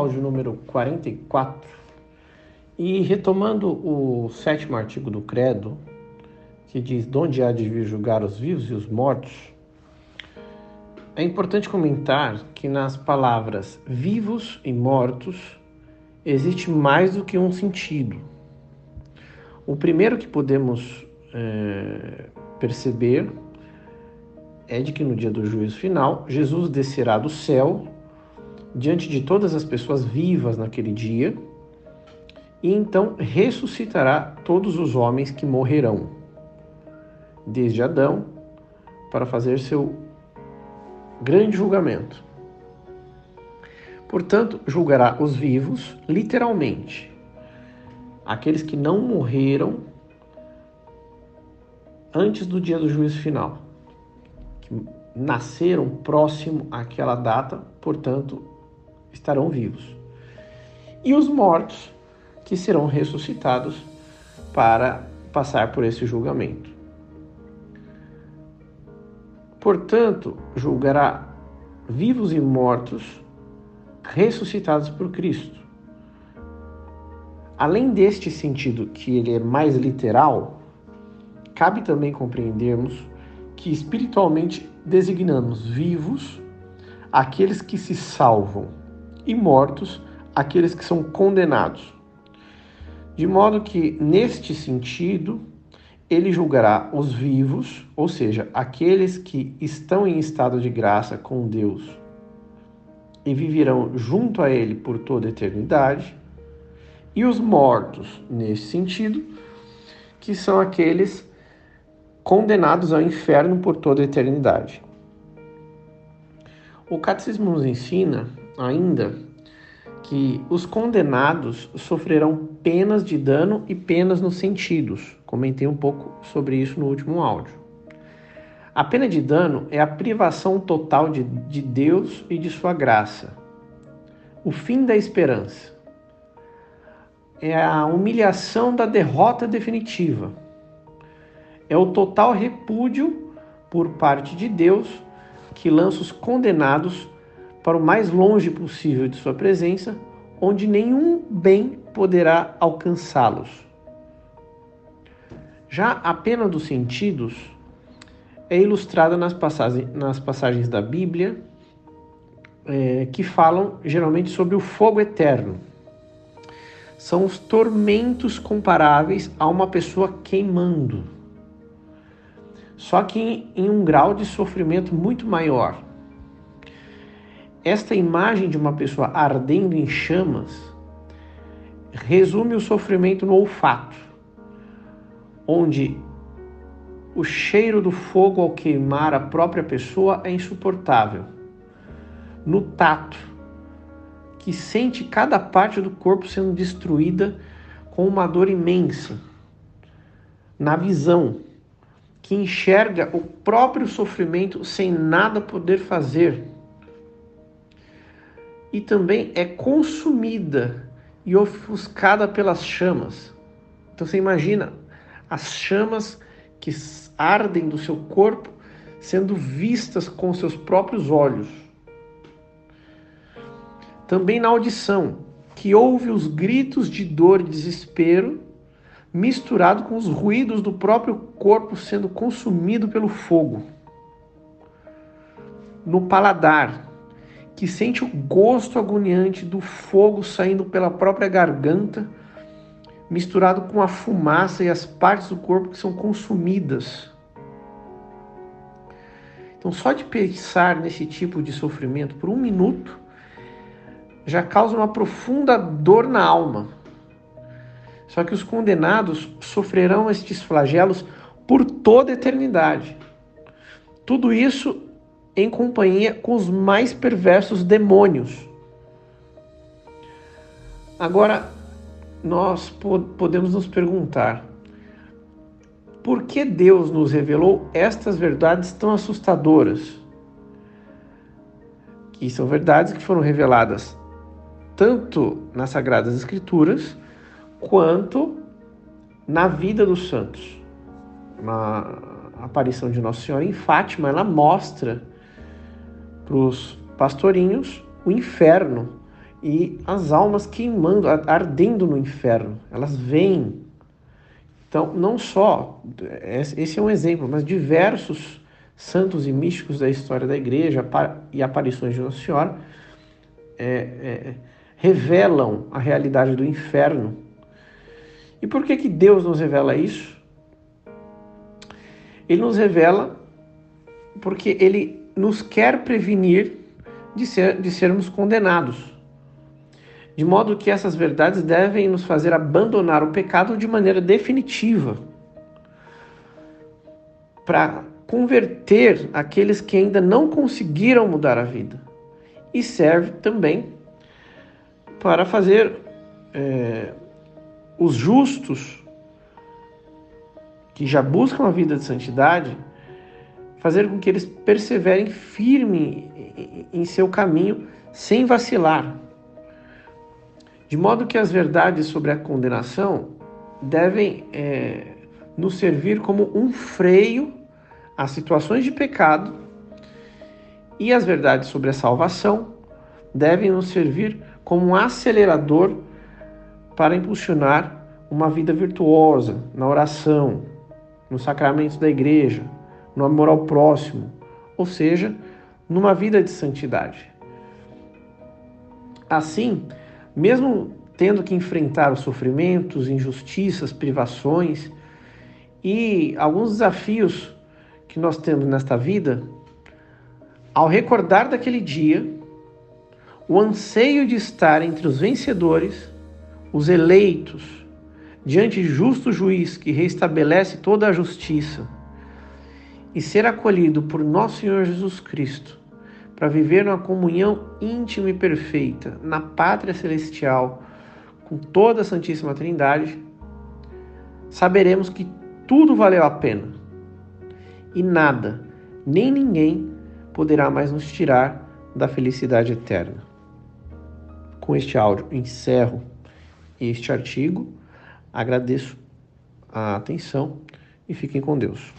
áudio número 44. E retomando o sétimo artigo do Credo, que diz: Donde há de vir julgar os vivos e os mortos? É importante comentar que nas palavras vivos e mortos existe mais do que um sentido. O primeiro que podemos é, perceber é de que no dia do juízo final, Jesus descerá do céu diante de todas as pessoas vivas naquele dia, e então ressuscitará todos os homens que morrerão, desde Adão, para fazer seu grande julgamento. Portanto, julgará os vivos, literalmente, aqueles que não morreram antes do dia do juízo final, que nasceram próximo àquela data, portanto, estarão vivos. E os mortos, que serão ressuscitados para passar por esse julgamento. Portanto, julgará vivos e mortos ressuscitados por Cristo. Além deste sentido, que ele é mais literal, cabe também compreendermos que espiritualmente designamos vivos aqueles que se salvam e mortos aqueles que são condenados. De modo que, neste sentido, ele julgará os vivos, ou seja, aqueles que estão em estado de graça com Deus e viverão junto a ele por toda a eternidade, e os mortos, nesse sentido, que são aqueles condenados ao inferno por toda a eternidade. O catecismo nos ensina ainda que os condenados sofrerão penas de dano e penas nos sentidos. Comentei um pouco sobre isso no último áudio. A pena de dano é a privação total de, de Deus e de sua graça. O fim da esperança. É a humilhação da derrota definitiva. É o total repúdio por parte de Deus que lança os condenados para o mais longe possível de sua presença, onde nenhum bem poderá alcançá-los. Já a pena dos sentidos é ilustrada nas passagens, nas passagens da Bíblia é, que falam geralmente sobre o fogo eterno. São os tormentos comparáveis a uma pessoa queimando, só que em, em um grau de sofrimento muito maior esta imagem de uma pessoa ardendo em chamas resume o sofrimento no olfato, onde o cheiro do fogo ao queimar a própria pessoa é insuportável. No tato, que sente cada parte do corpo sendo destruída com uma dor imensa. Na visão, que enxerga o próprio sofrimento sem nada poder fazer e também é consumida e ofuscada pelas chamas. Então você imagina as chamas que ardem do seu corpo sendo vistas com seus próprios olhos. Também na audição, que ouve os gritos de dor e desespero, misturado com os ruídos do próprio corpo sendo consumido pelo fogo. No paladar, que sente o gosto agoniante do fogo saindo pela própria garganta, misturado com a fumaça e as partes do corpo que são consumidas. Então, só de pensar nesse tipo de sofrimento por um minuto já causa uma profunda dor na alma. Só que os condenados sofrerão estes flagelos por toda a eternidade. Tudo isso em companhia com os mais perversos demônios. Agora, nós podemos nos perguntar: por que Deus nos revelou estas verdades tão assustadoras? Que são verdades que foram reveladas tanto nas Sagradas Escrituras quanto na vida dos santos. Na aparição de Nossa Senhora em Fátima, ela mostra para os pastorinhos o inferno e as almas queimando, ardendo no inferno. Elas vêm. Então, não só, esse é um exemplo, mas diversos santos e místicos da história da igreja e aparições de Nossa Senhora é, é, revelam a realidade do inferno. E por que, que Deus nos revela isso? Ele nos revela porque ele nos quer prevenir de, ser, de sermos condenados. De modo que essas verdades devem nos fazer abandonar o pecado de maneira definitiva. Para converter aqueles que ainda não conseguiram mudar a vida. E serve também para fazer é, os justos que já buscam a vida de santidade, fazer com que eles perseverem firme em seu caminho sem vacilar. De modo que as verdades sobre a condenação devem é, nos servir como um freio as situações de pecado e as verdades sobre a salvação devem nos servir como um acelerador para impulsionar uma vida virtuosa na oração, nos sacramentos da igreja, no amor ao próximo, ou seja, numa vida de santidade. Assim, mesmo tendo que enfrentar os sofrimentos, injustiças, privações e alguns desafios que nós temos nesta vida, ao recordar daquele dia, o anseio de estar entre os vencedores, os eleitos, diante de justo juiz que restabelece toda a justiça, e ser acolhido por nosso Senhor Jesus Cristo, para viver numa comunhão íntima e perfeita na pátria celestial com toda a Santíssima Trindade, saberemos que tudo valeu a pena e nada, nem ninguém poderá mais nos tirar da felicidade eterna. Com este áudio encerro este artigo, agradeço a atenção e fiquem com Deus.